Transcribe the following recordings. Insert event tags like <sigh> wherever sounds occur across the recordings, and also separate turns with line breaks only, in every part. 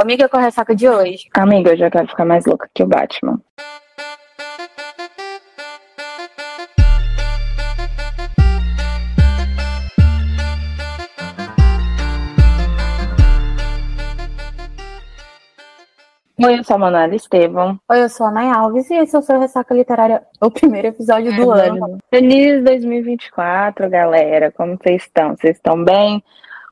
Amiga, qual é a ressaca de hoje?
Amiga, eu já quero ficar mais louca que o Batman. Oi, eu sou a Manuela Estevam.
Oi, eu sou a Nay Alves e esse é o seu Ressaca Literária, o primeiro episódio do ano.
Feliz 2024, galera. Como vocês estão? Vocês estão bem?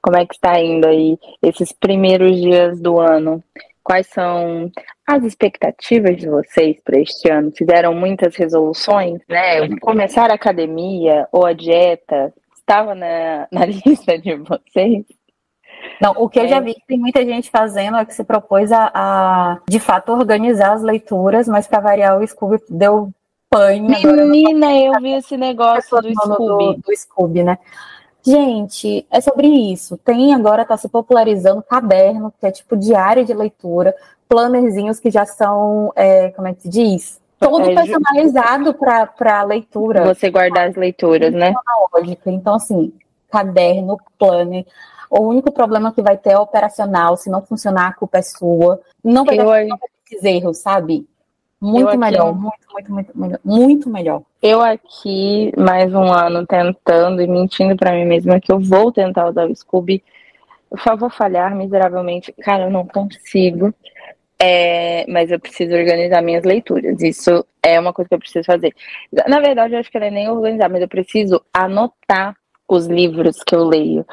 Como é que está indo aí esses primeiros dias do ano? Quais são as expectativas de vocês para este ano? Fizeram muitas resoluções, né? Começar a academia ou a dieta estava na, <laughs> na lista de vocês?
Não, o que eu já vi que tem muita gente fazendo é que se propôs a, a de fato, organizar as leituras, mas para variar o Scooby deu pane.
Menina, eu vi esse negócio do Scooby.
Do, do Scooby, né? Gente, é sobre isso. Tem agora, tá se popularizando caderno, que é tipo diário de leitura, plannerzinhos que já são, é, como é que se diz? Todo é, personalizado para leitura.
Você guardar as leituras, né?
Então, assim, caderno, planner. O único problema que vai ter é operacional. Se não funcionar, a culpa é sua. Não vai, ter esses erros, sabe? Muito eu melhor, aqui, muito, muito, muito melhor. Muito melhor.
Eu aqui, mais um ano tentando e mentindo para mim mesma que eu vou tentar usar o Scooby. Por favor, falhar miseravelmente. Cara, eu não consigo. É, mas eu preciso organizar minhas leituras. Isso é uma coisa que eu preciso fazer. Na verdade, eu acho que não é nem organizar, mas eu preciso anotar os livros que eu leio.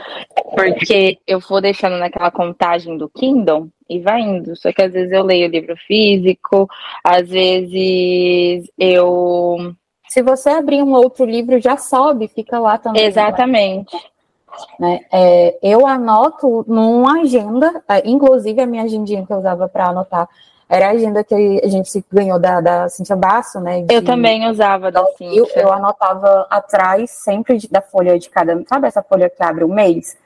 Porque eu vou deixando naquela contagem do Kindle e vai indo. Só que às vezes eu leio livro físico, às vezes eu.
Se você abrir um outro livro, já sobe, fica lá também.
Exatamente.
Né? É, eu anoto numa agenda, é, inclusive a minha agendinha que eu usava para anotar era a agenda que a gente ganhou da, da Cintia Basso, né?
De, eu também usava da Cintia.
Eu, eu anotava atrás, sempre de, da folha de cada. Sabe essa folha que abre o mês?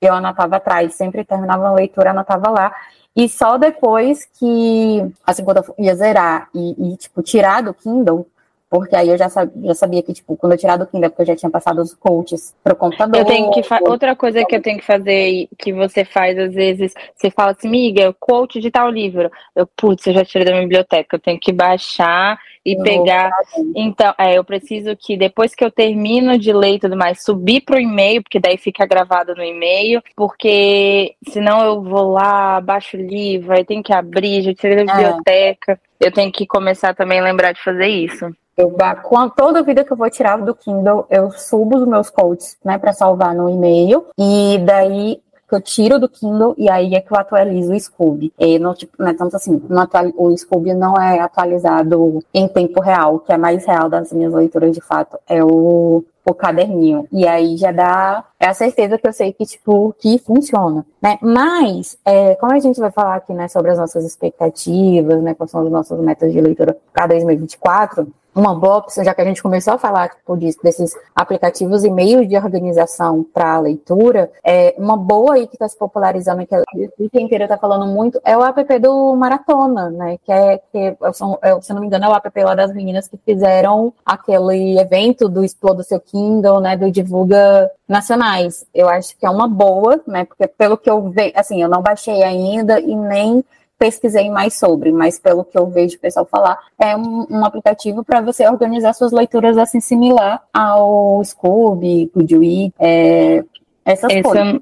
Eu anotava atrás, sempre terminava a leitura, anotava lá. E só depois que, assim, quando eu ia zerar e, e tipo, tirar do Kindle, porque aí eu já sabia, já sabia que, tipo, quando eu tirar do Kindle, é porque eu já tinha passado os coaches pro computador.
Eu tenho que Outra coisa que eu tenho que fazer, que você faz às vezes, você fala assim, miga, coach de tal livro. Eu, putz, eu já tirei da minha biblioteca, eu tenho que baixar e eu pegar. Então, é, eu preciso que depois que eu termino de ler e tudo mais, subir pro e-mail, porque daí fica gravado no e-mail, porque senão eu vou lá, baixo o livro, aí tem que abrir, já tirei da é. biblioteca. É. Eu tenho que começar também a lembrar de fazer isso.
Eu, com toda a vida que eu vou tirar do Kindle, eu subo os meus codes, né, para salvar no e-mail. E daí que eu tiro do Kindle e aí é que eu atualizo o Scooby. E não, tipo, não é tanto assim, atual, o Scooby não é atualizado em tempo real, o que é mais real das minhas leituras de fato é o, o caderninho. E aí já dá é a certeza que eu sei que, tipo, que funciona, né? Mas, é, como a gente vai falar aqui, né, sobre as nossas expectativas, né, quais são os nossos metas de leitura para 2024, uma boa opção, já que a gente começou a falar tipo, disso, desses aplicativos e meios de organização para leitura, é uma boa aí que está se popularizando, que a vida inteira está falando muito, é o app do Maratona, né? Que é, que é, é, se não me engano, é o app lá das meninas que fizeram aquele evento do Exploda Seu Kindle, né? Do Divulga Nacionais. Eu acho que é uma boa, né? Porque pelo que eu vejo, assim, eu não baixei ainda e nem pesquisei mais sobre, mas pelo que eu vejo o pessoal falar, é um, um aplicativo para você organizar suas leituras assim similar ao Scooby, Goodreads, é, essas Esse coisas.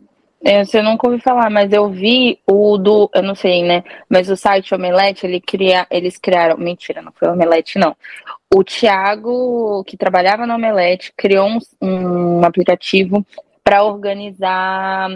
Eu nunca ouvi falar, mas eu vi o do, eu não sei, né? Mas o site Omelete, ele cria, eles criaram, mentira, não foi Omelete, não. O Thiago, que trabalhava no Omelete, criou um, um aplicativo para organizar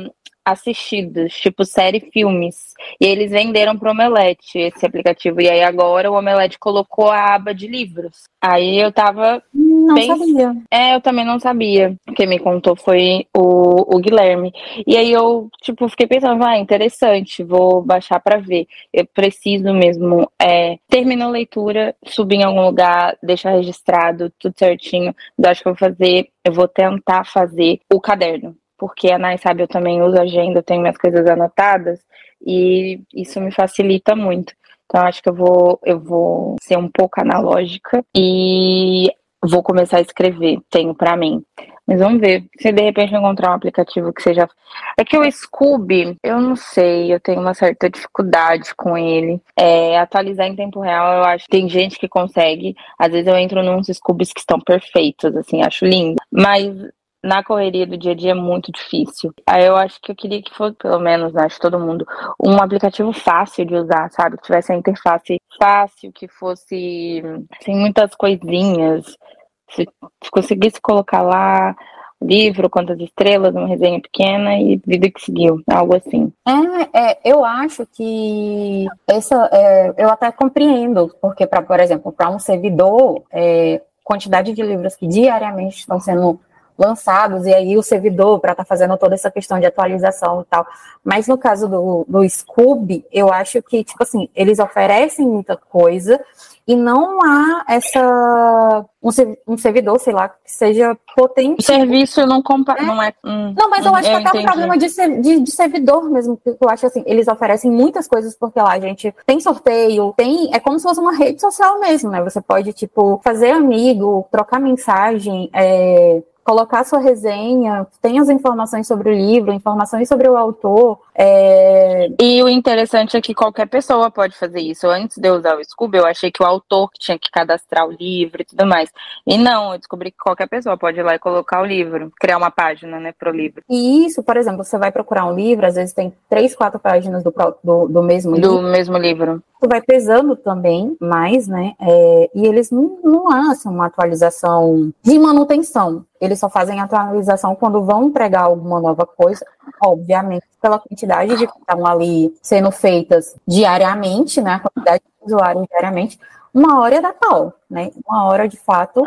assistidos, tipo série filmes. E eles venderam para o Omelete esse aplicativo. E aí agora o Omelete colocou a aba de livros. Aí eu tava.
Não bem... sabia.
É, eu também não sabia. Quem me contou foi o, o Guilherme. E aí eu, tipo, fiquei pensando, ah, interessante, vou baixar para ver. Eu preciso mesmo. É, termino a leitura, subir em algum lugar, deixar registrado, tudo certinho. Eu acho que eu vou fazer, eu vou tentar fazer o caderno porque a Nai sabe, eu também uso agenda, eu tenho minhas coisas anotadas e isso me facilita muito. Então acho que eu vou eu vou ser um pouco analógica e vou começar a escrever, tenho para mim. Mas vamos ver. Se de repente encontrar um aplicativo que seja. É que o Scooby, eu não sei, eu tenho uma certa dificuldade com ele. É, atualizar em tempo real, eu acho que tem gente que consegue. Às vezes eu entro nos Scoobies que estão perfeitos, assim, acho lindo. Mas na correria do dia a dia é muito difícil. Aí eu acho que eu queria que fosse, pelo menos, acho todo mundo, um aplicativo fácil de usar, sabe? Que tivesse a interface fácil, que fosse sem assim, muitas coisinhas. Se conseguisse colocar lá livro, quantas estrelas, uma resenha pequena e vida que seguiu, algo assim.
É, é eu acho que essa, é, eu até compreendo, porque, pra, por exemplo, para um servidor, é, quantidade de livros que diariamente estão sendo lançados, e aí o servidor para estar tá fazendo toda essa questão de atualização e tal. Mas no caso do, do Scoob, eu acho que, tipo assim, eles oferecem muita coisa e não há essa um, um servidor, sei lá, que seja potente.
O serviço não compa é. não é.
Hum, não, mas eu acho eu que até um problema de, de, de, servidor mesmo, que eu acho assim, eles oferecem muitas coisas porque lá a gente tem sorteio, tem, é como se fosse uma rede social mesmo, né? Você pode tipo fazer amigo, trocar mensagem, é, colocar sua resenha, tem as informações sobre o livro, informações sobre o autor. É...
E o interessante é que qualquer pessoa pode fazer isso. Antes de eu usar o Scooby, eu achei que o autor tinha que cadastrar o livro e tudo mais. E não, eu descobri que qualquer pessoa pode ir lá e colocar o livro, criar uma página, né, pro livro.
E isso, por exemplo, você vai procurar um livro, às vezes tem três, quatro páginas do, do, do mesmo
livro. Do mesmo livro.
Isso vai pesando também mais, né? É, e eles não, não lançam uma atualização de manutenção. Eles só fazem atualização quando vão entregar alguma nova coisa, obviamente, pela quantidade de que estão ali sendo feitas diariamente, né? A quantidade de usuários diariamente. Uma hora é da pau, né? Uma hora de fato.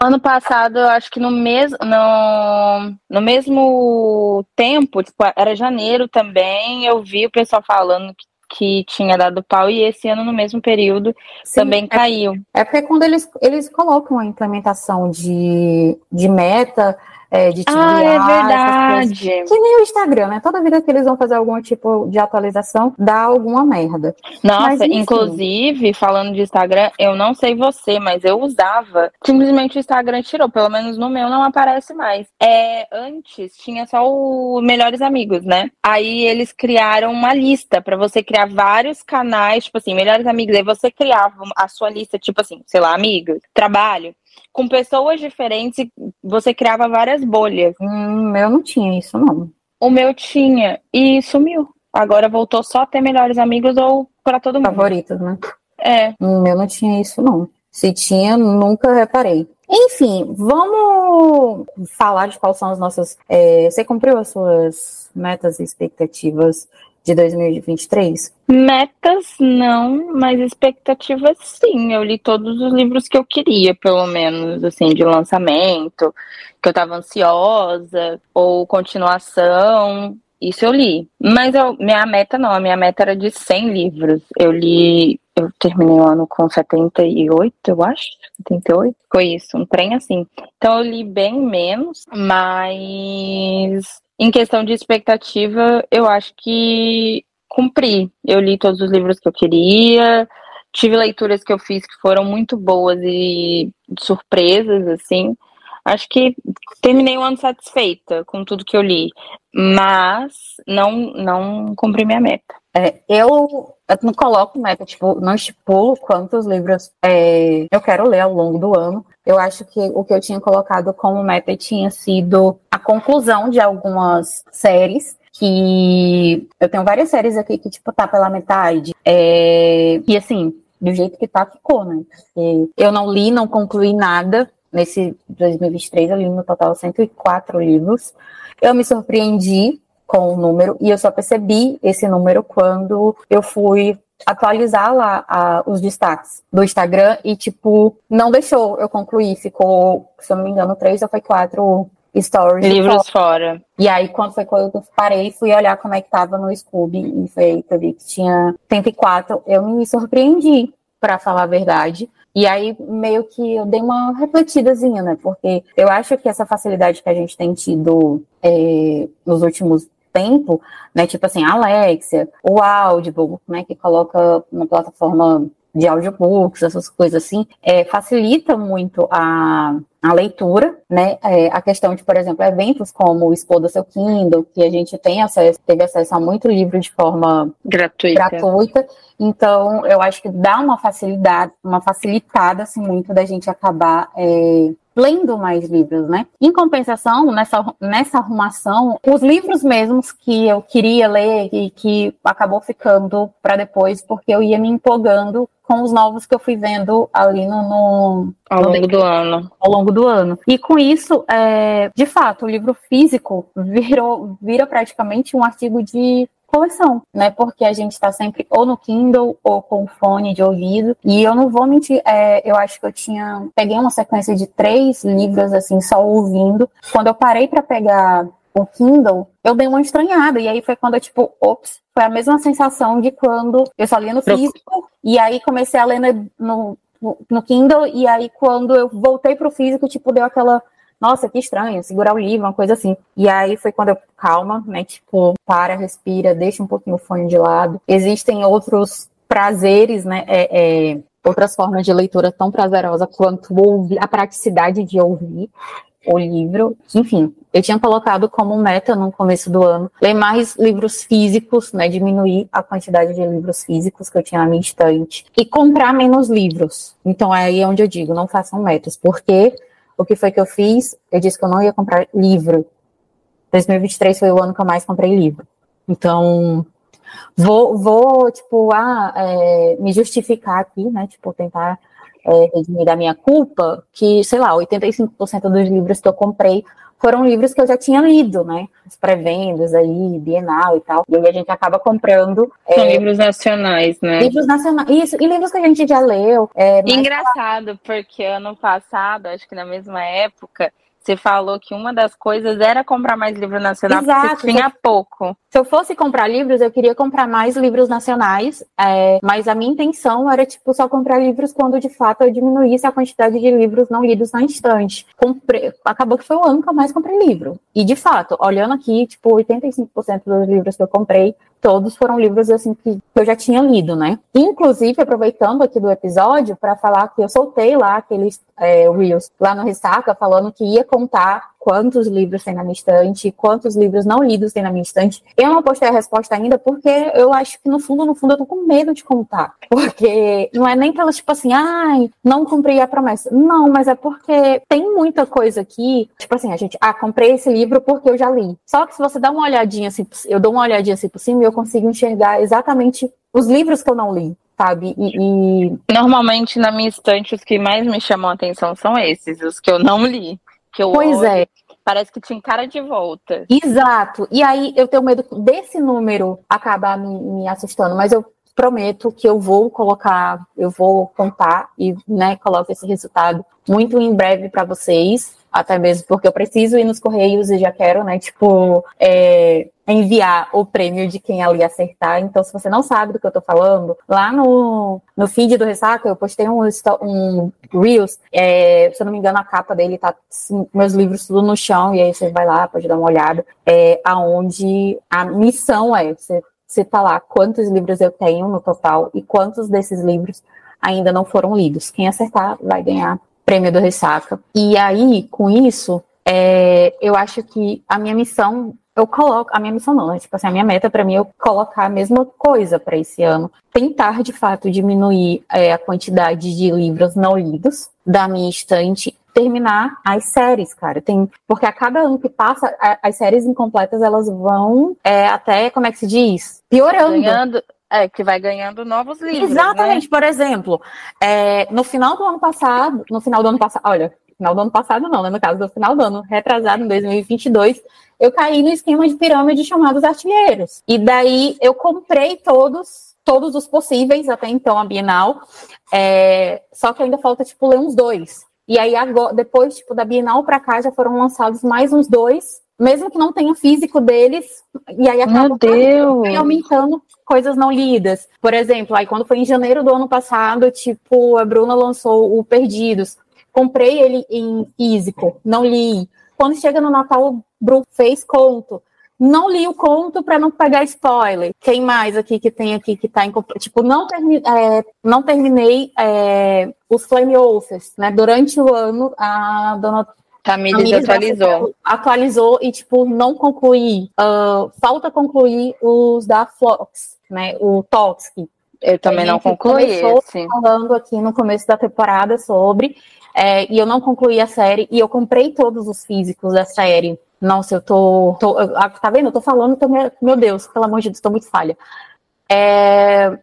Ano passado, eu acho que no mesmo, no, no mesmo tempo, tipo, era janeiro também, eu vi o pessoal falando que que tinha dado pau e esse ano, no mesmo período, Sim, também é, caiu.
É porque quando eles, eles colocam a implementação de, de meta, é, de
Ah, é verdade.
Que nem o Instagram, né? Toda vida que eles vão fazer algum tipo de atualização, dá alguma merda.
Nossa, mas, inclusive, falando de Instagram, eu não sei você, mas eu usava. Simplesmente o Instagram tirou, pelo menos no meu não aparece mais. É, antes tinha só o Melhores Amigos, né? Aí eles criaram uma lista para você criar vários canais, tipo assim, Melhores Amigos. Aí você criava a sua lista, tipo assim, sei lá, amigos, trabalho com pessoas diferentes, você criava várias bolhas.
Hum, eu não tinha isso, não.
O meu tinha e sumiu. Agora voltou só a ter melhores amigos ou para todo mundo.
Favoritos, né?
É.
Hum, eu não tinha isso, não. Se tinha, nunca reparei. Enfim, vamos falar de quais são as nossas. É, você cumpriu as suas metas e expectativas de 2023?
Metas não, mas expectativas sim. Eu li todos os livros que eu queria, pelo menos, assim, de lançamento, que eu tava ansiosa, ou continuação. Isso eu li. Mas eu, minha meta não, a minha meta era de 100 livros. Eu li, eu terminei o ano com 78, eu acho. 78, foi isso, um trem assim. Então eu li bem menos, mas em questão de expectativa, eu acho que cumpri. Eu li todos os livros que eu queria, tive leituras que eu fiz que foram muito boas e surpresas, assim. Acho que terminei o ano satisfeita com tudo que eu li, mas não não cumpri minha meta.
É, eu, eu não coloco meta, tipo, não estipulo quantos livros é, eu quero ler ao longo do ano. Eu acho que o que eu tinha colocado como meta tinha sido a conclusão de algumas séries que eu tenho várias séries aqui que, tipo, tá pela metade. É, e assim, do jeito que tá, ficou, né? Porque eu não li, não concluí nada. Nesse 2023, eu li no total 104 livros. Eu me surpreendi com o número, e eu só percebi esse número quando eu fui atualizar lá a, os destaques do Instagram e, tipo, não deixou eu concluir. Ficou, se eu não me engano, três ou foi quatro stories.
Livros fora. fora.
E aí, quando foi quando eu parei, fui olhar como é que tava no Scooby e foi que eu vi que tinha 104. Eu me surpreendi, para falar a verdade. E aí, meio que eu dei uma refletidazinha, né? Porque eu acho que essa facilidade que a gente tem tido é, nos últimos tempo, né? Tipo assim, a Alexia, o Audible, né? Que coloca uma plataforma de audiobooks, essas coisas assim, é, facilita muito a, a leitura, né? É, a questão de, por exemplo, eventos como o Expo do Seu Kindle, que a gente tem acesso, teve acesso a muito livro de forma
gratuita.
gratuita. Então, eu acho que dá uma facilidade, uma facilitada assim, muito da gente acabar é, lendo mais livros, né? Em compensação, nessa, nessa arrumação, os livros mesmos que eu queria ler e que acabou ficando para depois, porque eu ia me empolgando com os novos que eu fui vendo ali no, no
ao longo do ano.
Ao longo do ano. E com isso, é, de fato, o livro físico virou, vira praticamente um artigo de coleção, né? Porque a gente está sempre ou no Kindle ou com fone de ouvido. E eu não vou mentir, é, eu acho que eu tinha. Peguei uma sequência de três livros, assim, só ouvindo. Quando eu parei para pegar o Kindle, eu dei uma estranhada. E aí foi quando eu, tipo, ops, foi a mesma sensação de quando eu só lia no físico. E aí comecei a ler no, no, no Kindle. E aí quando eu voltei pro físico, tipo, deu aquela nossa, que estranho, segurar o livro, uma coisa assim. E aí foi quando eu, calma, né, tipo, para, respira, deixa um pouquinho o fone de lado. Existem outros prazeres, né, é, é, outras formas de leitura tão prazerosa quanto ouvir, a praticidade de ouvir o livro. Enfim, eu tinha colocado como meta no começo do ano ler mais livros físicos, né, diminuir a quantidade de livros físicos que eu tinha na minha estante e comprar menos livros. Então é aí onde eu digo, não façam metas, porque o que foi que eu fiz? Eu disse que eu não ia comprar livro. 2023 foi o ano que eu mais comprei livro. Então, vou, vou tipo, ah, é, me justificar aqui, né? Tipo, tentar é, redimir da minha culpa, que, sei lá, 85% dos livros que eu comprei foram livros que eu já tinha lido, né? As pré-vendas aí, Bienal e tal. E aí a gente acaba comprando.
São é, livros nacionais, né?
Livros nacionais. Isso, e livros que a gente já leu.
É, Engraçado, porque ano passado, acho que na mesma época, você falou que uma das coisas era comprar mais livro nacional, Exato. porque tinha pouco.
Se eu fosse comprar livros, eu queria comprar mais livros nacionais, é, mas a minha intenção era, tipo, só comprar livros quando, de fato, eu diminuísse a quantidade de livros não lidos na instante. Comprei, acabou que foi o ano que eu mais comprei livro. E, de fato, olhando aqui, tipo, 85% dos livros que eu comprei todos foram livros assim que eu já tinha lido, né? Inclusive, aproveitando aqui do episódio para falar que eu soltei lá aqueles é, Reels lá no Ressaca falando que ia contar quantos livros tem na minha estante, quantos livros não lidos tem na minha estante. Eu não postei a resposta ainda porque eu acho que no fundo, no fundo, eu tô com medo de contar. Porque não é nem pelo tipo assim, ai, não cumpri a promessa. Não, mas é porque tem muita coisa aqui, tipo assim, a gente, ah, comprei esse livro porque eu já li. Só que se você dá uma olhadinha assim, eu dou uma olhadinha assim por cima e eu consigo enxergar exatamente os livros que eu não li sabe? E, e,
Normalmente na minha estante os que mais me chamam a atenção são esses, os que eu não li. Que eu
pois olho, é.
Parece que tinha cara de volta.
Exato. E aí eu tenho medo desse número acabar me, me assustando, mas eu prometo que eu vou colocar, eu vou contar e né, coloco esse resultado muito em breve para vocês até mesmo porque eu preciso ir nos correios e já quero, né, tipo, é, enviar o prêmio de quem ali acertar. Então, se você não sabe do que eu tô falando, lá no, no feed do Ressaca, eu postei um, um Reels, é, se eu não me engano, a capa dele tá, assim, meus livros tudo no chão, e aí você vai lá, pode dar uma olhada, é, aonde a missão é, você, você tá lá, quantos livros eu tenho no total, e quantos desses livros ainda não foram lidos. Quem acertar vai ganhar prêmio do Ressaca. E aí, com isso, é, eu acho que a minha missão, eu coloco, a minha missão não, né? tipo assim, a minha meta para mim é colocar a mesma coisa para esse ano. Tentar, de fato, diminuir é, a quantidade de livros não lidos da minha estante terminar as séries, cara. Tem, porque a cada ano que passa, as séries incompletas elas vão é, até, como é que se diz? Piorando.
Ganhando, é, que vai ganhando novos livros.
Exatamente,
né?
por exemplo, é, no final do ano passado, no final do ano passado, olha, final do ano passado não, né? No caso do final do ano retrasado, em 2022, eu caí no esquema de pirâmide chamados artilheiros. E daí eu comprei todos, todos os possíveis, até então a Bienal, é, só que ainda falta, tipo, ler uns dois. E aí, agora, depois, tipo, da Bienal para cá, já foram lançados mais uns dois, mesmo que não tenha físico deles, e aí acaba aumentando coisas não lidas. Por exemplo, aí quando foi em janeiro do ano passado, tipo, a Bruna lançou o Perdidos. Comprei ele em físico, não li. Quando chega no Natal, o Bru fez conto. Não li o conto para não pegar spoiler. Quem mais aqui que tem aqui que tá em. Tipo, não, termi, é, não terminei é, os Flame Wolves, né? Durante o ano, a dona
Tamires atualizou.
Atualizou e, tipo, não concluí. Uh, falta concluir os da Flox, né? O Toxic.
Eu também não concluí esse.
falando aqui no começo da temporada sobre, é, e eu não concluí a série, e eu comprei todos os físicos da série. Nossa, eu tô. tô tá vendo? Eu tô falando, tô, meu Deus, pelo amor de Deus, tô muito falha. É,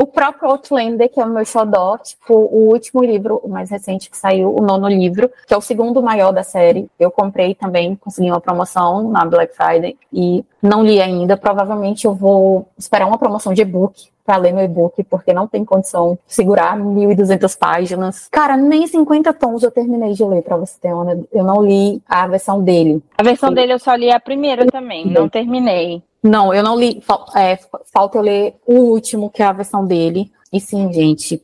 o próprio Outlander, que é o meu xodó, tipo, o último livro, o mais recente que saiu, o nono livro, que é o segundo maior da série. Eu comprei também, consegui uma promoção na Black Friday e não li ainda. Provavelmente eu vou esperar uma promoção de e-book para ler meu e-book, porque não tem condição de segurar 1.200 páginas. Cara, nem 50 tons eu terminei de ler, para você ter uma. Eu não li a versão dele.
A versão Sim. dele eu só li a primeira também, não terminei.
Não, eu não li. É, falta eu ler o último, que é a versão dele. E sim, gente,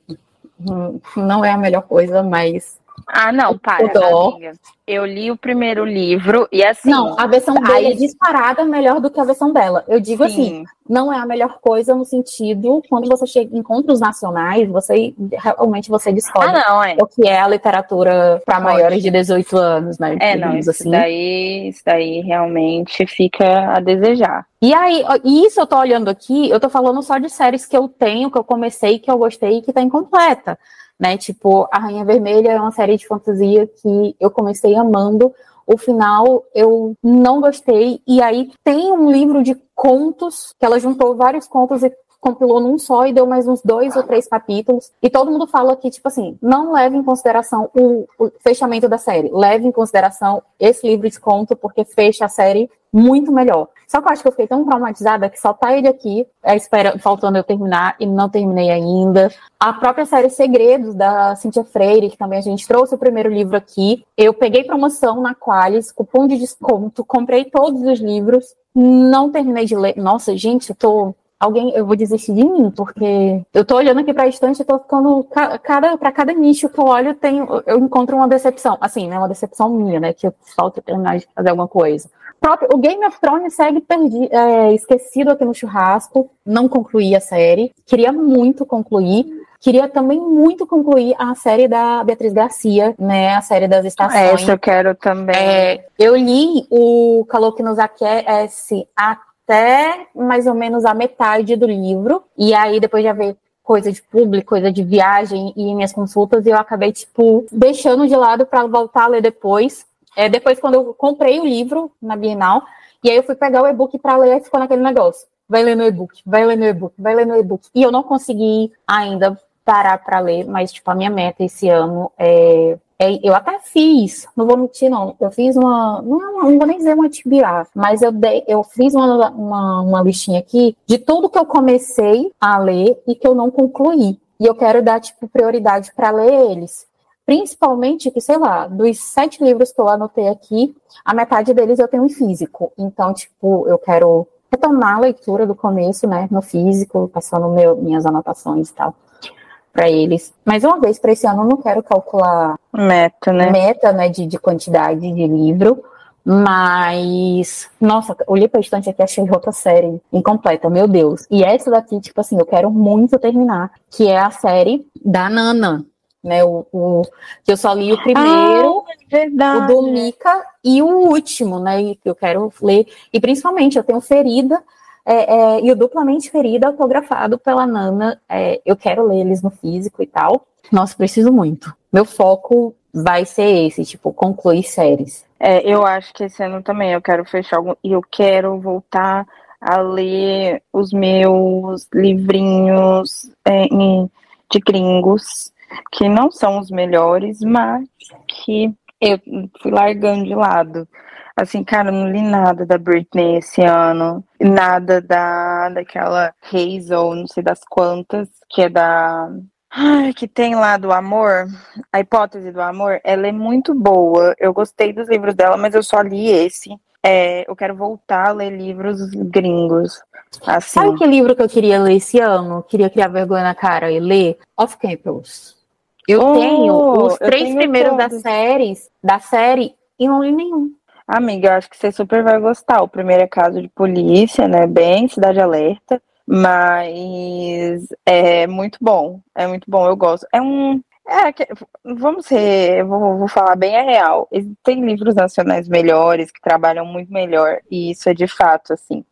hum, não é a melhor coisa, mas.
Ah, não, para, amiga. Eu li o primeiro livro e assim.
Não, a versão dele é disparada melhor do que a versão dela. Eu digo assim, sim. assim, não é a melhor coisa no sentido quando você chega em encontros nacionais, você realmente você descobre
ah, não, é.
o que é a literatura para maiores de 18 anos, né?
É, não, isso assim. daí, isso daí realmente fica a desejar.
E aí, isso eu tô olhando aqui, eu tô falando só de séries que eu tenho, que eu comecei, que eu gostei e que tá incompleta né? Tipo, A Rainha Vermelha é uma série de fantasia que eu comecei amando. O final eu não gostei. E aí tem um livro de contos que ela juntou vários contos e compilou num só e deu mais uns dois ou três capítulos. E todo mundo fala que, tipo assim, não leve em consideração o, o, fechamento da série. Leve em consideração esse livro de conto, porque fecha a série muito melhor. Só que eu acho que eu fiquei tão traumatizada que só tá ele aqui, é, espera, faltando eu terminar, e não terminei ainda. A própria série Segredos, da Cintia Freire, que também a gente trouxe o primeiro livro aqui. Eu peguei promoção na Qualis, cupom de desconto, comprei todos os livros, não terminei de ler. Nossa, gente, eu tô alguém, eu vou desistir de mim, porque eu tô olhando aqui para a estante e tô ficando cada para cada nicho que eu olho, tem, eu encontro uma decepção, assim, né, uma decepção minha, né, que eu falta terminar de fazer alguma coisa. O Game of Thrones segue perdi, é, esquecido aqui no churrasco, não concluí a série, queria muito concluir. Queria também muito concluir a série da Beatriz Garcia, né? A série das estações.
Essa eu quero também.
É, eu li o Calor que nos aquece até mais ou menos a metade do livro. E aí, depois de haver coisa de público, coisa de viagem e minhas consultas, eu acabei, tipo, deixando de lado para voltar a ler depois. É, depois, quando eu comprei o livro na Bienal, e aí eu fui pegar o e-book para ler e ficou naquele negócio. Vai ler no e-book, vai ler no e-book, vai ler no e-book. E eu não consegui ainda parar para ler, mas, tipo, a minha meta esse ano é, eu até fiz, não vou mentir, não. Eu fiz uma. Não, é não vou nem dizer uma TBA, mas eu, eu fiz uma, uma, uma listinha aqui de tudo que eu comecei a ler e que eu não concluí. E eu quero dar, tipo, prioridade para ler eles. Principalmente que, sei lá, dos sete livros que eu anotei aqui, a metade deles eu tenho em físico. Então, tipo, eu quero retomar a leitura do começo, né, no físico, passando meu, minhas anotações e tal para eles. Mais uma vez, para esse ano, eu não quero calcular
meta, né?
Meta, né, de, de quantidade de livro. Mas, nossa, olhei pra estante aqui achei outra série incompleta, meu Deus. E essa daqui, tipo assim, eu quero muito terminar, que é a série da Nana, né? O, o que eu só li o primeiro,
ah,
o do Mika e o último, né? E eu quero ler. E principalmente, eu tenho Ferida é, é, e o Duplamente Ferida, autografado pela Nana. É, eu quero ler eles no físico e tal. Nossa, preciso muito. Meu foco vai ser esse, tipo, concluir séries.
É, eu acho que esse ano também eu quero fechar algum. E eu quero voltar a ler os meus livrinhos é, de gringos, que não são os melhores, mas que eu fui largando de lado. Assim, cara, não li nada da Britney esse ano. Nada da daquela Hazel, não sei das quantas, que é da. Ai, que tem lá do amor, a hipótese do amor, ela é muito boa. Eu gostei dos livros dela, mas eu só li esse. É, eu quero voltar a ler livros gringos. Assim.
Sabe que livro que eu queria ler esse ano? Queria criar vergonha na cara e ler? Off Campus. Eu oh, tenho os três primeiros todos. da série, da série e não li nenhum.
Amiga, acho que você super vai gostar. O primeiro é caso de polícia, né? Bem Cidade Alerta. Mas é muito bom. É muito bom, eu gosto. É um. É, vamos ser, vou, vou falar bem a real. Tem livros nacionais melhores que trabalham muito melhor, e isso é de fato, assim.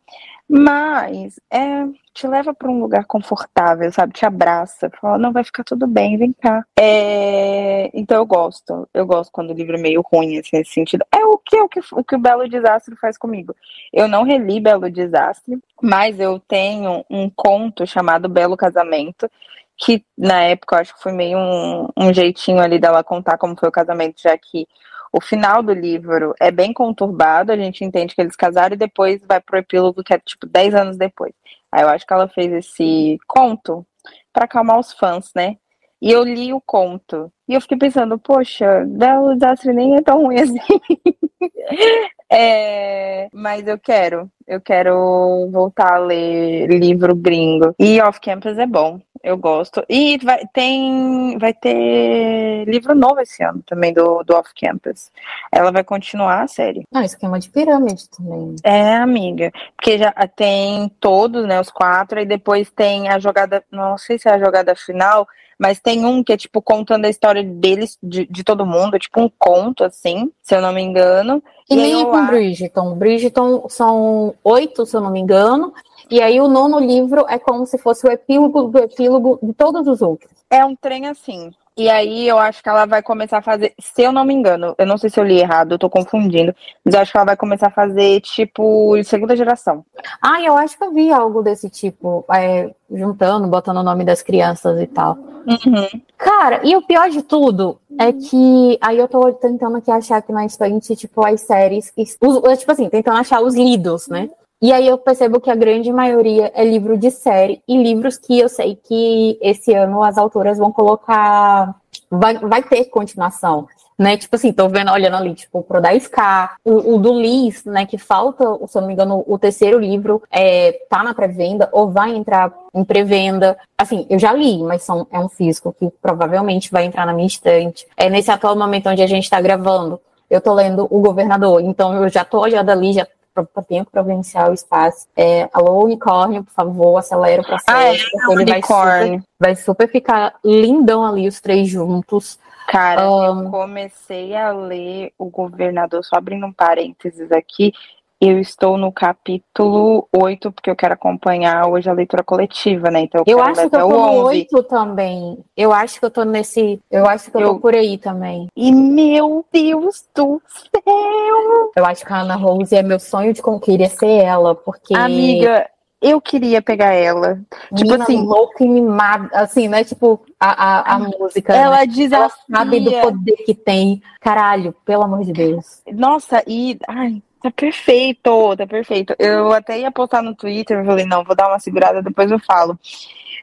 Mas é, te leva para um lugar confortável, sabe? Te abraça, fala, não, vai ficar tudo bem, vem cá. É, então eu gosto, eu gosto quando o livro é meio ruim, assim, nesse sentido. É o que, o que o que o Belo Desastre faz comigo. Eu não reli Belo Desastre, mas eu tenho um conto chamado Belo Casamento, que na época eu acho que foi meio um, um jeitinho ali dela contar como foi o casamento, já que o final do livro é bem conturbado, a gente entende que eles casaram e depois vai pro epílogo que é tipo 10 anos depois. Aí eu acho que ela fez esse conto para acalmar os fãs, né? E eu li o conto. E eu fiquei pensando, poxa, Belo Desastre nem é tão ruim assim. <laughs> é, mas eu quero. Eu quero voltar a ler livro gringo. E Off Campus é bom eu gosto. E vai, tem, vai ter livro novo esse ano também do, do Off Campus. Ela vai continuar a série.
Ah, esquema de pirâmide também.
É, amiga. Porque já tem todos, né? Os quatro, e depois tem a jogada. Não sei se é a jogada final, mas tem um que é tipo contando a história deles, de, de todo mundo, tipo um conto, assim, se eu não me engano.
E, e nem com Bridgeton. Bridgeton são oito, se eu não me engano. E aí o nono livro é como se fosse o epílogo do epílogo de todos os outros.
É um trem assim. E aí eu acho que ela vai começar a fazer, se eu não me engano, eu não sei se eu li errado, eu tô confundindo, mas eu acho que ela vai começar a fazer, tipo, segunda geração.
Ah, eu acho que eu vi algo desse tipo, é, juntando, botando o nome das crianças e tal.
Uhum.
Cara, e o pior de tudo é que aí eu tô tentando aqui achar aqui na estante, tipo, as séries, os, tipo assim, tentando achar os lidos, né? E aí eu percebo que a grande maioria é livro de série e livros que eu sei que esse ano as autoras vão colocar. Vai, vai ter continuação. Né, tipo assim, tô vendo, olhando ali, tipo, pro da Scar, o, o, do Liz, né, que falta, se eu não me engano, o terceiro livro é, tá na pré-venda ou vai entrar em pré-venda. Assim, eu já li, mas são, é um físico que provavelmente vai entrar na minha estante. É nesse atual momento onde a gente tá gravando, eu tô lendo O Governador, então eu já tô olhando ali, já para tempo provincial espaço. É, alô, unicórnio, por favor, acelera o processo. Ah, é,
ele vai super,
vai super ficar lindão ali os três juntos.
Cara, um, eu comecei a ler o governador, só abrindo um parênteses aqui, eu estou no capítulo 8, porque eu quero acompanhar hoje a leitura coletiva, né? Então
eu, eu acho que eu tô no 8 também. Eu acho que eu tô nesse. Eu acho que eu, eu, tô por aí também.
E meu Deus do céu!
Eu acho que a Ana Rose é meu sonho de como queria ser ela, porque.
Amiga, eu queria pegar ela.
Tipo Mina assim. louca e mimada, assim, né? Tipo, a, a, a música.
Ela né? desafia. Ela
sabe do poder que tem. Caralho, pelo amor de Deus.
Nossa, e. Ai, Tá perfeito, tá perfeito. Eu até ia postar no Twitter, eu falei, não, vou dar uma segurada, depois eu falo.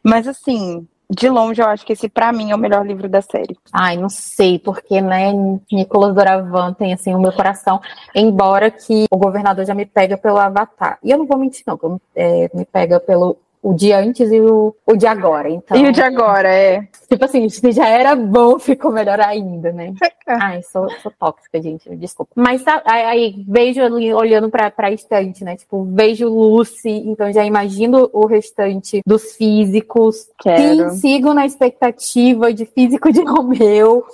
Mas assim, de longe, eu acho que esse, para mim, é o melhor livro da série.
Ai, não sei, porque, né, Nicolas Doravan tem, assim, o meu coração, embora que o governador já me pega pelo Avatar. E eu não vou mentir, não, é, me pega pelo o de antes e o, o de agora. Então,
e o de agora, é.
Tipo assim, se já era bom, <laughs> ficou melhor ainda, né? Ai, sou, sou tóxica, gente, desculpa. Mas aí vejo ali olhando pra, pra estante, né? Tipo, vejo Lucy, então já imagino o restante dos físicos.
Quero.
Sim, sigo na expectativa de físico de <laughs> Romeu.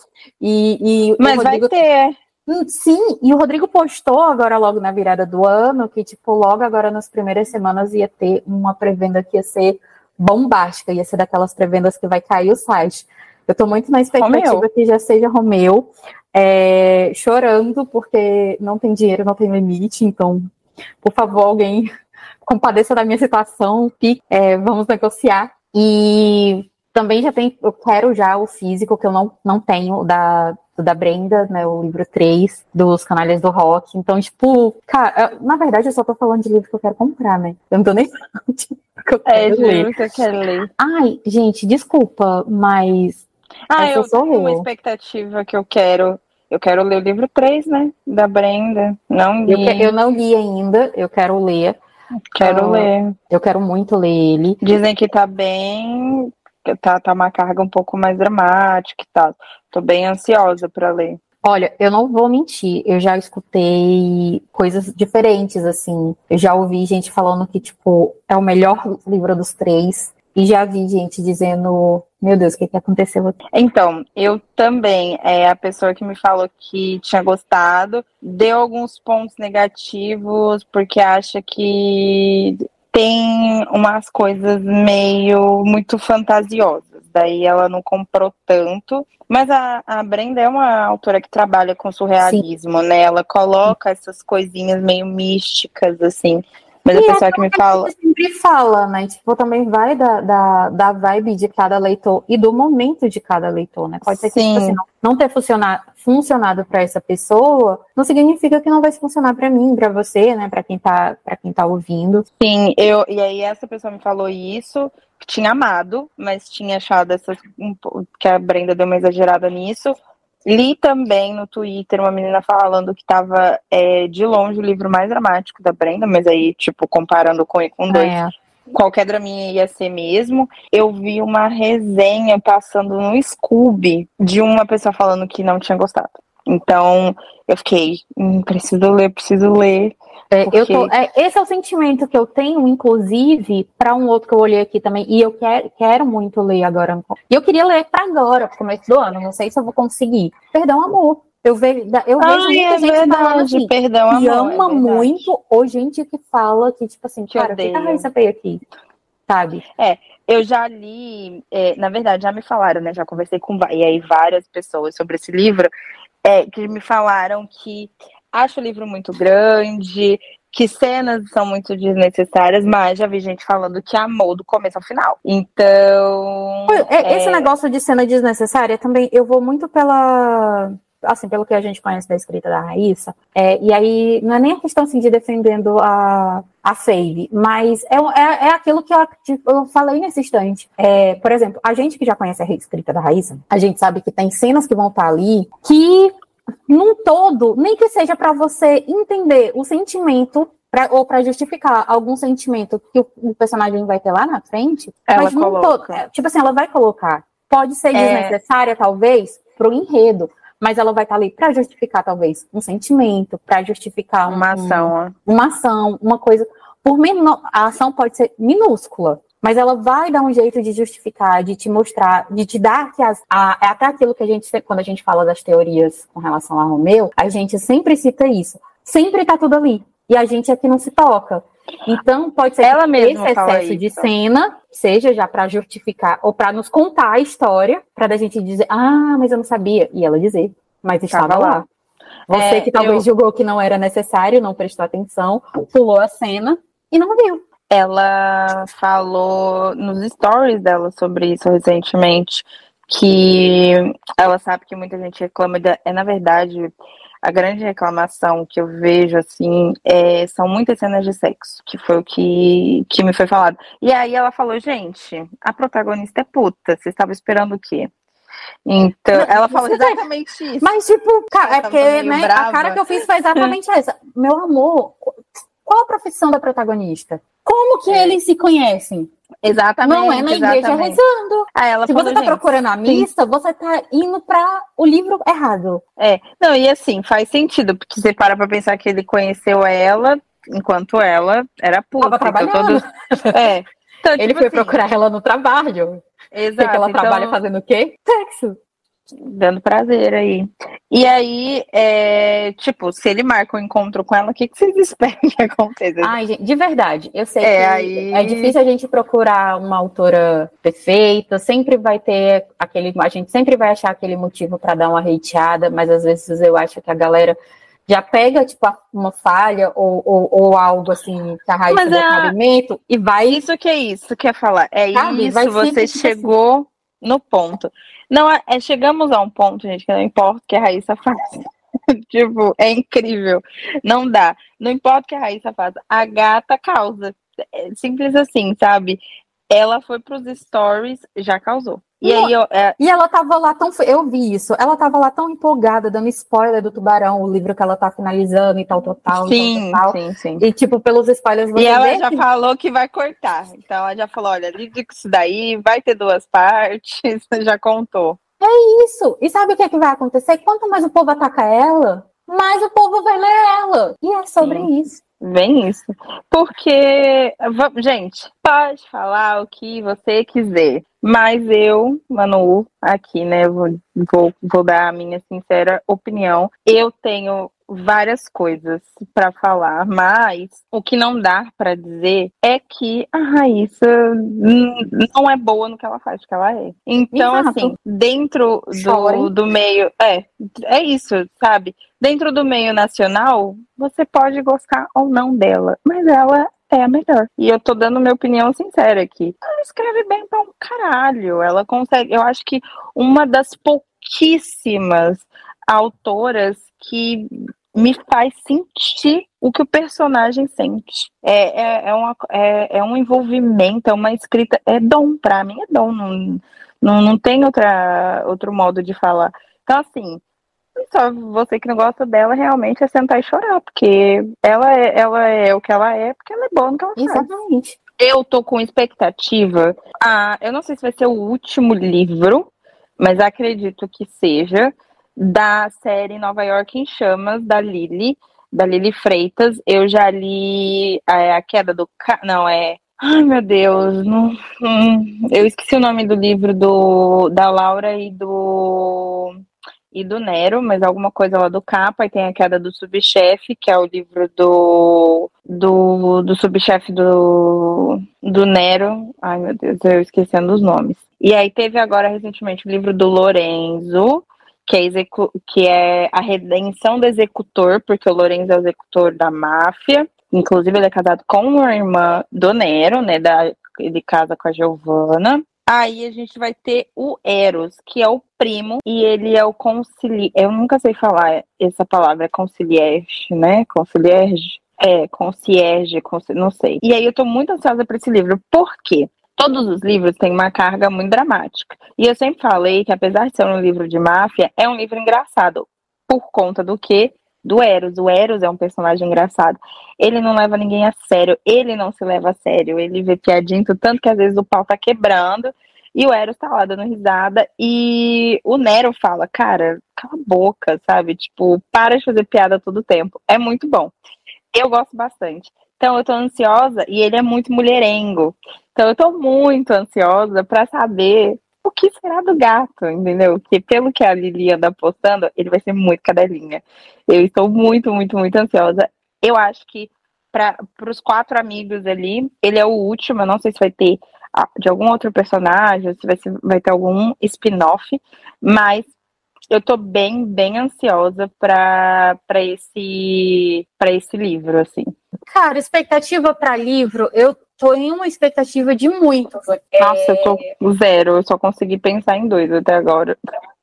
E,
e Mas vai ter.
Sim, e o Rodrigo postou agora logo na virada do ano que, tipo, logo agora nas primeiras semanas ia ter uma pré-venda que ia ser bombástica, ia ser daquelas pré-vendas que vai cair o site. Eu tô muito na expectativa Romeu. que já seja Romeu, é, chorando porque não tem dinheiro, não tem limite, então, por favor, alguém <laughs> compadeça da minha situação, é, vamos negociar. E também já tem, eu quero já o físico, que eu não, não tenho, da da Brenda, né, o livro 3 dos Canalhas do Rock. Então, tipo, cara, na verdade eu só tô falando de livro que eu quero comprar, né? Eu não tô nem <laughs> falando de livro
que eu é, quero é, ler. que eu quero ler.
Ai, gente, desculpa, mas
ah, eu sou tenho uma expectativa que eu quero. Eu quero ler o livro 3, né? Da Brenda. Não li.
Eu, eu não li ainda, eu quero ler.
Quero uh, ler.
Eu quero muito ler ele.
Dizem que tá bem tá, tá uma carga um pouco mais dramática e tal. Tô bem ansiosa para ler.
Olha, eu não vou mentir, eu já escutei coisas diferentes, assim. Eu já ouvi gente falando que, tipo, é o melhor livro dos três. E já vi gente dizendo, meu Deus, o que, que aconteceu aqui?
Então, eu também, é a pessoa que me falou que tinha gostado, deu alguns pontos negativos, porque acha que tem umas coisas meio muito fantasiosas. Daí ela não comprou tanto. Mas a, a Brenda é uma autora que trabalha com surrealismo, Sim. né? Ela coloca essas coisinhas meio místicas, assim. Mas e a pessoa é que me fala.
sempre fala, né? Tipo, também vai da, da, da vibe de cada leitor e do momento de cada leitor, né? Pode ser que tipo assim, não, não ter funcionado, funcionado para essa pessoa, não significa que não vai funcionar para mim, para você, né? Para quem tá, para quem tá ouvindo.
Sim, eu e aí essa pessoa me falou isso, tinha amado, mas tinha achado essas que a Brenda deu uma exagerada nisso. Li também no Twitter uma menina falando que estava é, de longe o livro mais dramático da Brenda, mas aí, tipo, comparando com e com dois, é. qualquer draminha ia ser mesmo. Eu vi uma resenha passando no Scooby de uma pessoa falando que não tinha gostado. Então, eu fiquei, hum, preciso ler, preciso ler.
É, porque... eu tô, é, esse é o sentimento que eu tenho, inclusive, para um outro que eu olhei aqui também, e eu quero, quero muito ler agora. E eu queria ler para agora, começo do ano, não sei se eu vou conseguir. Perdão, amor. Eu vejo, eu vejo
Ai, muita é gente verdade, falando assim, perdão, amor,
e ama é muito, ou gente que fala que, tipo assim, que cara, o que a Raíssa veio aqui? Sabe?
É, eu já li, é, na verdade, já me falaram, né? Já conversei com e aí, várias pessoas sobre esse livro, é, que me falaram que acho o livro muito grande, que cenas são muito desnecessárias, mas já vi gente falando que amou do começo ao final. Então.
É, esse é... negócio de cena desnecessária também, eu vou muito pela. Assim, pelo que a gente conhece da escrita da Raíssa, é, e aí não é nem a questão assim, de defendendo a, a Save, mas é, é, é aquilo que eu, tipo, eu, falei nesse instante. É, por exemplo, a gente que já conhece a escrita da Raíssa, a gente sabe que tem cenas que vão estar ali que num todo, nem que seja para você entender o sentimento pra, ou para justificar algum sentimento que o, o, personagem vai ter lá na frente,
ela mas coloca. Todo,
é, tipo assim, ela vai colocar. Pode ser é... desnecessária, talvez, para o enredo, mas ela vai estar tá ali para justificar, talvez, um sentimento, para justificar
uma um, ação.
Uma ação, uma coisa. Por menor, a ação pode ser minúscula, mas ela vai dar um jeito de justificar, de te mostrar, de te dar que as, a, é até aquilo que a gente, quando a gente fala das teorias com relação a Romeu, a gente sempre cita isso. Sempre tá tudo ali. E a gente aqui não se toca. Então, pode ser
Ela
que esse excesso de cena seja já para justificar ou para nos contar a história, para a gente dizer, ah, mas eu não sabia. E ela dizer, mas estava lá. lá. Você é, que talvez eu... julgou que não era necessário, não prestou atenção, pulou a cena e não viu
ela falou nos stories dela sobre isso recentemente, que ela sabe que muita gente reclama, de, é na verdade a grande reclamação que eu vejo assim é, são muitas cenas de sexo, que foi o que, que me foi falado. E aí ela falou, gente, a protagonista é puta, você estava esperando o quê? Então, ela falou exatamente isso.
Mas, tipo, cara, é porque, né, a cara que eu fiz foi exatamente essa. Meu amor, qual a profissão da protagonista? Como que é. eles se conhecem?
Exatamente.
Não é na
exatamente.
igreja rezando.
Ah,
Se você está procurando a missa, sim. você está indo para o livro errado.
É, não, e assim, faz sentido, porque você para para pensar que ele conheceu ela enquanto ela era puta.
Tava então trabalhando.
Todo... <laughs> É.
Então, ele tipo foi assim... procurar ela no trabalho. Exato. Porque ela então... trabalha fazendo o quê? Sexo
dando prazer aí. E aí, é, tipo, se ele marca um encontro com ela, o que, que vocês <laughs> esperam que aconteça?
Ai, gente, de verdade, eu sei é, que aí... é difícil a gente procurar uma autora perfeita, sempre vai ter aquele, a gente sempre vai achar aquele motivo para dar uma hateada, mas às vezes eu acho que a galera já pega, tipo, uma falha ou, ou, ou algo assim, que a raiz do é... e vai...
Isso que é isso que é falar, é Sabe? isso, vai você tipo chegou... Assim no ponto. Não, é, é, chegamos a um ponto, gente, que não importa o que a Raíssa faz. <laughs> tipo, é incrível. Não dá. Não importa o que a Raíssa faz. A gata causa. É simples assim, sabe? Ela foi pros stories, já causou. E, aí eu, é...
e ela tava lá tão. Eu vi isso. Ela tava lá tão empolgada, dando spoiler do Tubarão, o livro que ela tá finalizando e tal, total.
Sim,
tal,
sim, sim.
E, tipo, pelos spoilers
E ela já que... falou que vai cortar. Então ela já falou: olha, livre com isso daí, vai ter duas partes, <laughs> já contou.
É isso. E sabe o que, é que vai acontecer? Quanto mais o povo ataca ela, mais o povo vai ler ela. E é sobre Sim. isso.
Vem isso. Porque, gente, pode falar o que você quiser. Mas eu, Manu, aqui, né, vou, vou, vou dar a minha sincera opinião. Eu tenho várias coisas para falar, mas o que não dá para dizer é que a Raíssa não é boa no que ela faz, que ela é. Então, Exato. assim, dentro do, do meio. É, é isso, sabe? Dentro do meio nacional, você pode gostar ou não dela, mas ela é a melhor. E eu tô dando minha opinião sincera aqui. Ela escreve bem pra um caralho. Ela consegue. Eu acho que uma das pouquíssimas autoras que me faz sentir o que o personagem sente. É, é, é, uma, é, é um envolvimento, é uma escrita, é dom, pra mim é dom, não, não, não tem outra, outro modo de falar. Então, assim, só você que não gosta dela realmente é sentar e chorar, porque ela é, ela é o que ela é, porque ela é boa no que ela faz.
Exatamente.
Eu tô com expectativa. Ah, eu não sei se vai ser o último livro, mas acredito que seja da série Nova York em Chamas, da Lily, da Lily Freitas. Eu já li a, a Queda do... Ca... Não, é... Ai, meu Deus, não, hum, eu esqueci o nome do livro do, da Laura e do e do Nero, mas alguma coisa lá do capa, e tem a queda do subchefe, que é o livro do do, do subchefe do, do Nero. Ai, meu Deus, eu esquecendo os nomes. E aí teve agora recentemente o livro do Lorenzo, que é, execu que é a redenção do executor, porque o Lorenzo é o executor da máfia. Inclusive, ele é casado com uma irmã do Nero, né? Da, ele casa com a Giovanna. Aí a gente vai ter o Eros, que é o primo, e ele é o concili... Eu nunca sei falar essa palavra, é conciliege, né? Conciliege? É, concierge, conci... não sei. E aí eu tô muito ansiosa para esse livro. Por quê? Todos os livros têm uma carga muito dramática. E eu sempre falei que, apesar de ser um livro de máfia, é um livro engraçado. Por conta do que? Do Eros. O Eros é um personagem engraçado. Ele não leva ninguém a sério. Ele não se leva a sério. Ele vê piadinho, tanto que às vezes o pau tá quebrando. E o Eros tá lá dando risada. E o Nero fala, cara, cala a boca, sabe? Tipo, para de fazer piada todo tempo. É muito bom. Eu gosto bastante. Então eu tô ansiosa e ele é muito mulherengo. Então eu tô muito ansiosa para saber o que será do gato, entendeu? Que pelo que a Lili anda postando, ele vai ser muito cadelinha. Eu estou muito, muito, muito ansiosa. Eu acho que para os quatro amigos ali, ele é o último. Eu não sei se vai ter ah, de algum outro personagem, se vai, vai ter algum spin-off, mas eu tô bem, bem ansiosa para esse, esse livro, assim.
Cara, expectativa para livro, eu tô em uma expectativa de muitos.
Nossa, é... eu tô zero, eu só consegui pensar em dois até agora.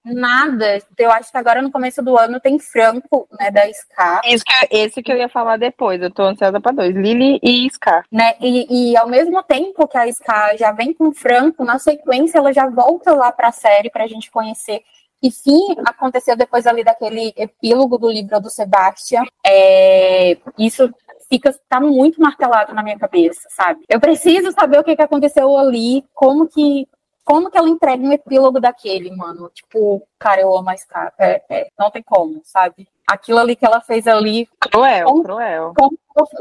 Nada. Eu acho que agora no começo do ano tem Franco, né, da Scar.
Esse que, esse que eu ia falar depois, eu tô ansiosa pra dois, Lily e Scar.
Né, e, e ao mesmo tempo que a Scar já vem com Franco, na sequência ela já volta lá pra série pra gente conhecer que sim aconteceu depois ali daquele epílogo do livro do Sebastian. É, isso fica tá muito martelado na minha cabeça, sabe? Eu preciso saber o que, que aconteceu ali, como que como que ela entrega um epílogo daquele, mano? Tipo, cara, eu amo a Scar. É, é, não tem como, sabe? Aquilo ali que ela fez ali.
Cruel, como, cruel.
Como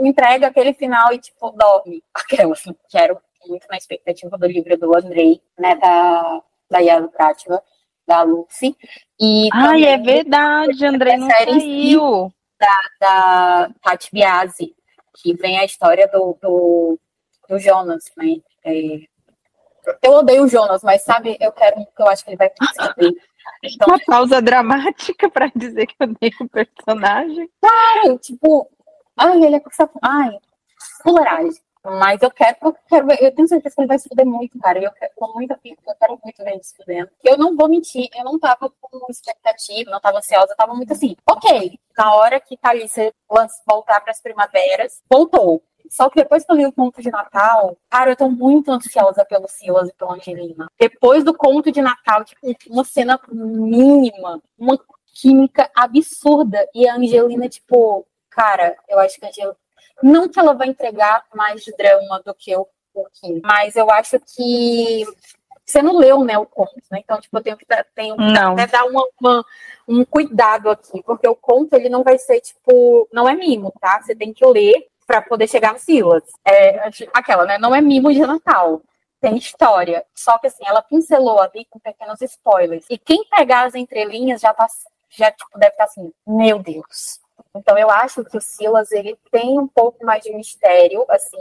entrega aquele final e, tipo, dorme. <laughs> Aquela, quero muito na expectativa do livro do Andrei, né, da, da Yara Prativa da Lucy.
E Ai, é verdade, André não saiu.
Da, da Tati Biasi, que vem a história do, do, do Jonas, né? É, eu odeio o Jonas, mas sabe, eu quero, eu acho que ele vai conseguir.
Então, Uma pausa dramática para dizer que eu odeio o personagem.
Claro, tipo, ai, ele é com. Ai, fuleiragem. Mas eu quero, eu quero eu tenho certeza que ele vai se fuder muito, cara. Eu quero, com muita eu quero muito ver ele se fudendo. Eu não vou mentir, eu não tava com expectativa, não tava ansiosa, eu tava muito assim, ok, na hora que Thalissa voltar para as primaveras, voltou. Só que depois que eu li o conto de Natal, cara, eu tô muito ansiosa pelo Silas e pela Angelina. Depois do conto de Natal, tipo, uma cena mínima, uma química absurda. E a Angelina, tipo, cara, eu acho que a Angelina não que ela vai entregar mais drama do que o Kim, mas eu acho que você não leu né, o conto, né? Então, tipo, eu tenho que, tenho que até dar uma, uma, um cuidado aqui, porque o conto ele não vai ser, tipo, não é mimo, tá? Você tem que ler para poder chegar no Silas. É, aquela, né? Não é mimo de Natal. Tem história. Só que assim, ela pincelou ali com pequenos spoilers. E quem pegar as entrelinhas já tá, já tipo, deve estar tá assim, meu Deus. Então eu acho que o Silas ele tem um pouco mais de mistério, assim,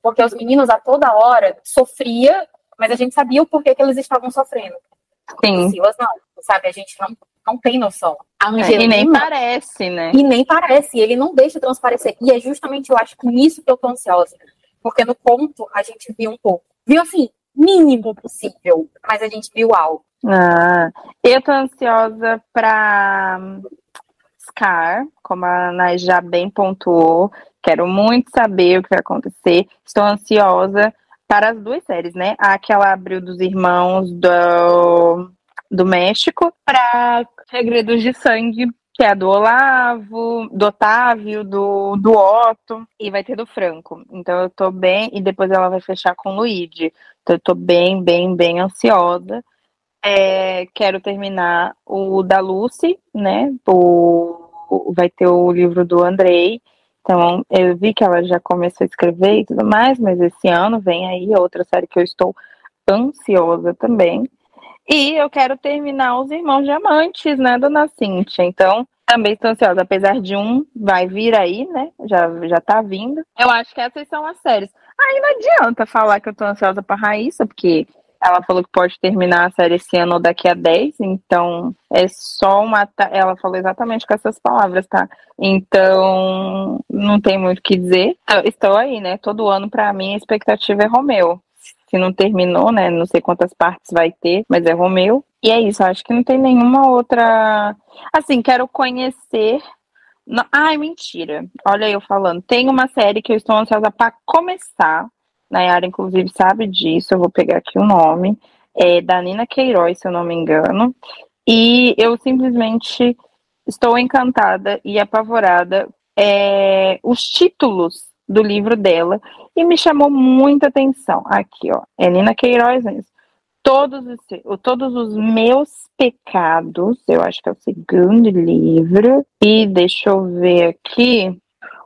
porque os meninos a toda hora sofria, mas a gente sabia o porquê que eles estavam sofrendo.
Sim.
O Silas não, sabe? A gente não, não tem noção.
A Angelina, é, e nem parece, né?
E nem parece, ele não deixa transparecer. E é justamente, eu acho que nisso que eu tô ansiosa. Porque no conto a gente viu um pouco. Viu assim, mínimo possível, mas a gente viu algo.
Ah, eu tô ansiosa pra Scar, como a Ana já bem pontuou. Quero muito saber o que vai acontecer. Estou ansiosa para as duas séries, né? A que ela abriu dos irmãos do, do México para Segredos de Sangue, que é a do Olavo, do Otávio, do, do Otto, e vai ter do Franco. Então eu tô bem, e depois ela vai fechar com o Luigi. Então eu tô bem, bem, bem ansiosa. É, quero terminar o da Lucy, né? O, vai ter o livro do Andrei. Então, eu vi que ela já começou a escrever e tudo mais, mas esse ano vem aí outra série que eu estou ansiosa também. E eu quero terminar Os Irmãos Diamantes, né, dona Cíntia? Então, também estou ansiosa, apesar de um vai vir aí, né? Já, já tá vindo. Eu acho que essas são as séries. Aí não adianta falar que eu tô ansiosa pra Raíssa, porque ela falou que pode terminar a série esse ano ou daqui a 10, então é só uma. Ela falou exatamente com essas palavras, tá? Então não tem muito o que dizer. Estou aí, né? Todo ano, para mim, a expectativa é Romeu. Se não terminou, né? Não sei quantas partes vai ter, mas é Romeu. E é isso, acho que não tem nenhuma outra. Assim, quero conhecer. Ai, mentira. Olha eu falando. Tem uma série que eu estou ansiosa para começar Nayara, inclusive, sabe disso. Eu vou pegar aqui o nome. É da Nina Queiroz, se eu não me engano. E eu simplesmente estou encantada e apavorada. É, os títulos do livro dela e me chamou muita atenção. Aqui, ó, é Nina Queiroz mesmo. Todos os, todos os meus pecados, eu acho que é o segundo livro. E deixa eu ver aqui.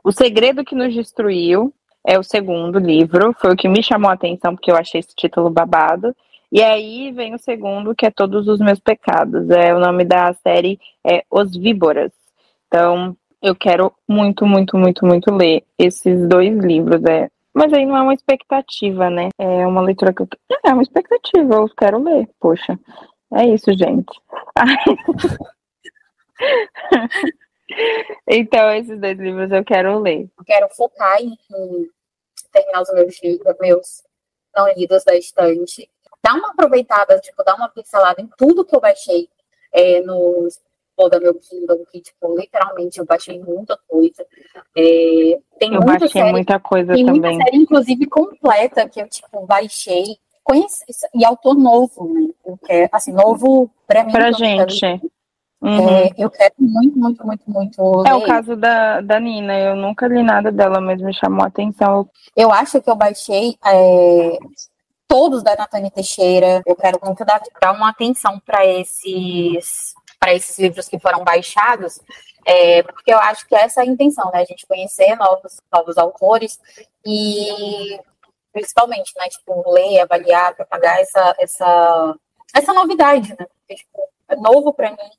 O Segredo que nos destruiu, é o segundo livro, foi o que me chamou a atenção, porque eu achei esse título babado. E aí vem o segundo, que é Todos os Meus Pecados. É o nome da série é Os Víboras. Então, eu quero muito, muito, muito, muito ler esses dois livros. É. Mas aí não é uma expectativa, né? É uma leitura que eu. É uma expectativa, eu quero ler. Poxa. É isso, gente. <laughs> Então, esses dois livros eu quero ler.
Quero focar em, em terminar os meus livros, meus não lidos da estante. Dar uma aproveitada, tipo, dar uma pincelada em tudo que eu baixei é, no da meu Kindle, que, tipo, literalmente eu baixei muita coisa. É, tem
eu
muita
baixei série, muita coisa
tem
também.
muita série, inclusive, completa, que eu, tipo, baixei. Conheci, e autor novo, né? Eu quero, assim, novo pra mim.
Pra gente.
Uhum. É, eu quero muito, muito, muito, muito.
É o caso da, da Nina. Eu nunca li nada dela, mas me chamou a atenção.
Eu acho que eu baixei é, todos da Natane Teixeira. Eu quero muito dar, dar uma atenção para esses para esses livros que foram baixados, é, porque eu acho que essa é a intenção, né? A gente conhecer novos, novos autores e principalmente, né? Tipo, ler, avaliar, propagar essa, essa, essa novidade, né? Porque, tipo, é novo para mim,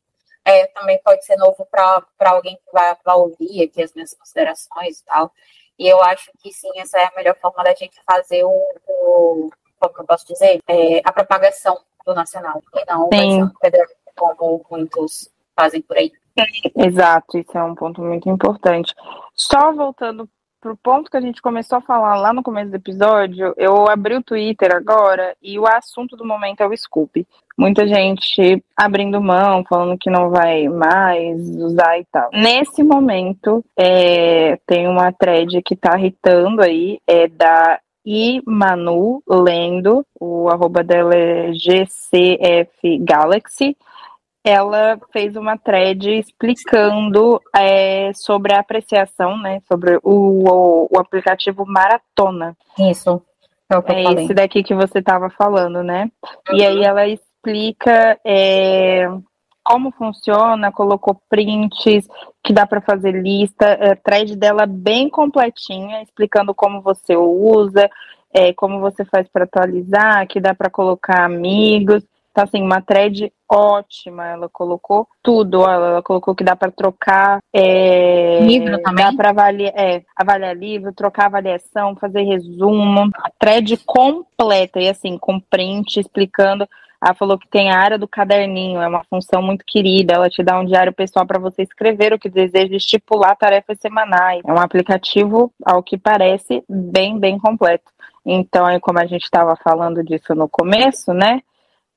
é, também pode ser novo para alguém que vai, vai ouvir aqui as minhas considerações e tal. E eu acho que sim, essa é a melhor forma da gente fazer o, o como eu posso dizer, é, a propagação do nacional, e não sim. como muitos fazem por aí.
Exato, isso é um ponto muito importante. Só voltando pro ponto que a gente começou a falar lá no começo do episódio, eu abri o Twitter agora e o assunto do momento é o Scoop. Muita gente abrindo mão, falando que não vai mais usar e tal. Nesse momento, é, tem uma thread que tá irritando aí, é da e Manu lendo, o arroba dela é GCF Galaxy ela fez uma thread explicando é, sobre a apreciação, né, sobre o, o, o, aplicativo Maratona.
Isso.
É, é esse daqui que você estava falando, né? Uhum. E aí uhum. ela explica é, como funciona, colocou prints, que dá para fazer lista, a thread dela bem completinha, explicando como você usa, é, como você faz para atualizar, que dá para colocar amigos. Então, assim, uma thread ótima. Ela colocou tudo. Ela, ela colocou que dá para trocar. É,
livro também?
Dá para avaliar, é, avaliar livro, trocar avaliação, fazer resumo. A thread completa. E assim, com print explicando. Ela falou que tem a área do caderninho, é uma função muito querida. Ela te dá um diário pessoal para você escrever o que deseja, estipular tarefas semanais. É um aplicativo, ao que parece, bem, bem completo. Então, aí, como a gente estava falando disso no começo, né?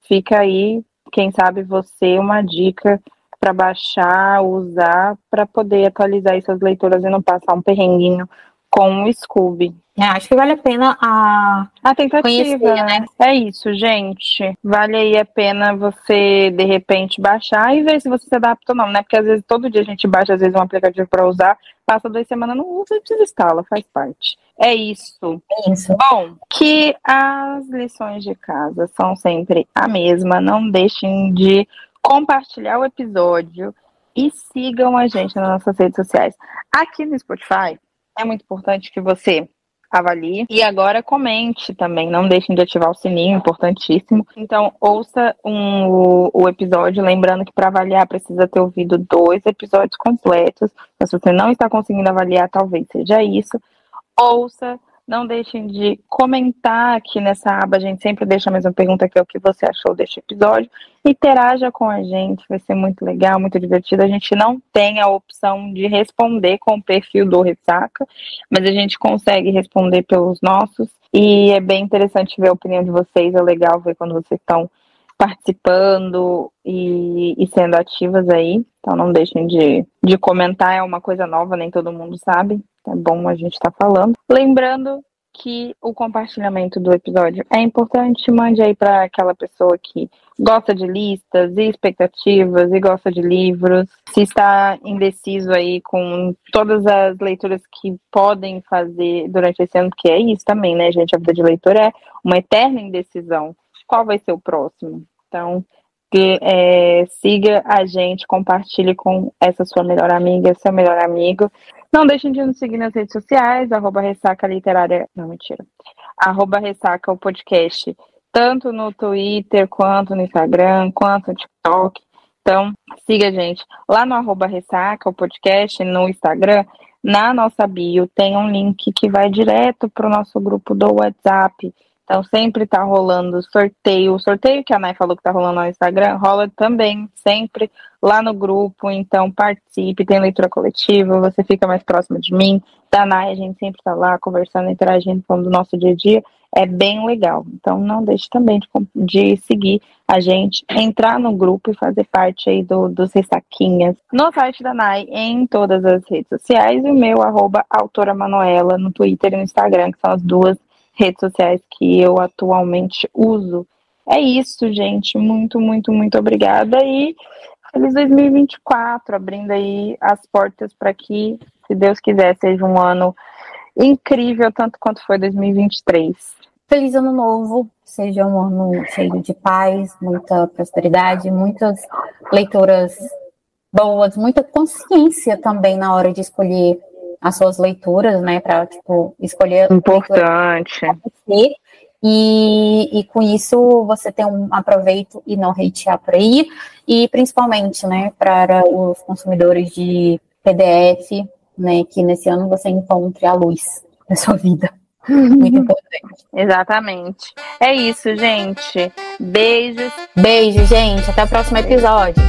Fica aí, quem sabe você, uma dica para baixar, usar, para poder atualizar essas leituras e não passar um perrenguinho com o Scooby.
É, acho que vale a pena a,
a tentativa. Conhecer, né? É isso, gente. Vale aí a pena você, de repente, baixar e ver se você se adapta ou não, né? Porque às vezes todo dia a gente baixa, às vezes, um aplicativo para usar, passa duas semanas, não usa e precisa instalar, faz parte. É isso.
É isso.
Bom, que as lições de casa são sempre a mesma. Não deixem de compartilhar o episódio e sigam a gente nas nossas redes sociais. Aqui no Spotify, é muito importante que você avalie e agora comente também. Não deixem de ativar o sininho, importantíssimo. Então, ouça um, o, o episódio, lembrando que para avaliar precisa ter ouvido dois episódios completos. Mas se você não está conseguindo avaliar, talvez seja isso. Ouça não deixem de comentar aqui nessa aba. A gente sempre deixa a mesma pergunta que é o que você achou deste episódio. Interaja com a gente, vai ser muito legal, muito divertido. A gente não tem a opção de responder com o perfil do Ressaca, mas a gente consegue responder pelos nossos. E é bem interessante ver a opinião de vocês. É legal ver quando vocês estão participando e, e, sendo ativas aí. Então não deixem de, de comentar, é uma coisa nova, nem todo mundo sabe. É bom a gente estar tá falando. Lembrando que o compartilhamento do episódio é importante, mande aí para aquela pessoa que gosta de listas e expectativas e gosta de livros. Se está indeciso aí com todas as leituras que podem fazer durante esse ano, que é isso também, né, gente? A vida de leitor é uma eterna indecisão qual vai ser o próximo. Então, que, é, siga a gente, compartilhe com essa sua melhor amiga, seu melhor amigo. Não deixem de nos seguir nas redes sociais, arroba Ressaca Literária. Não, mentira. Arroba Ressaca o podcast, tanto no Twitter, quanto no Instagram, quanto no TikTok. Então, siga a gente lá no arroba Ressaca, o podcast, no Instagram. Na nossa bio tem um link que vai direto para o nosso grupo do WhatsApp então sempre tá rolando sorteio. O sorteio que a Nai falou que tá rolando no Instagram rola também, sempre lá no grupo. Então participe, tem leitura coletiva, você fica mais próximo de mim. Da Nai, a gente sempre tá lá conversando, interagindo, falando do nosso dia a dia. É bem legal. Então não deixe também de, de seguir a gente, entrar no grupo e fazer parte aí do, dos ressaquinhas no site da Nai, em todas as redes sociais, e o meu, arroba autora Manuela, no Twitter e no Instagram, que são as duas redes sociais que eu atualmente uso. É isso, gente. Muito, muito, muito obrigada e feliz 2024, abrindo aí as portas para que, se Deus quiser, seja um ano incrível, tanto quanto foi 2023.
Feliz ano novo, seja um ano cheio de paz, muita prosperidade, muitas leituras boas, muita consciência também na hora de escolher as suas leituras, né, para tipo escolher
importante
e, e com isso você tem um aproveito e não hatear por aí e principalmente, né, para os consumidores de PDF, né, que nesse ano você encontre a luz <laughs> na sua vida. Muito importante.
Exatamente. É isso, gente. Beijos.
Beijo, gente. Até o próximo episódio.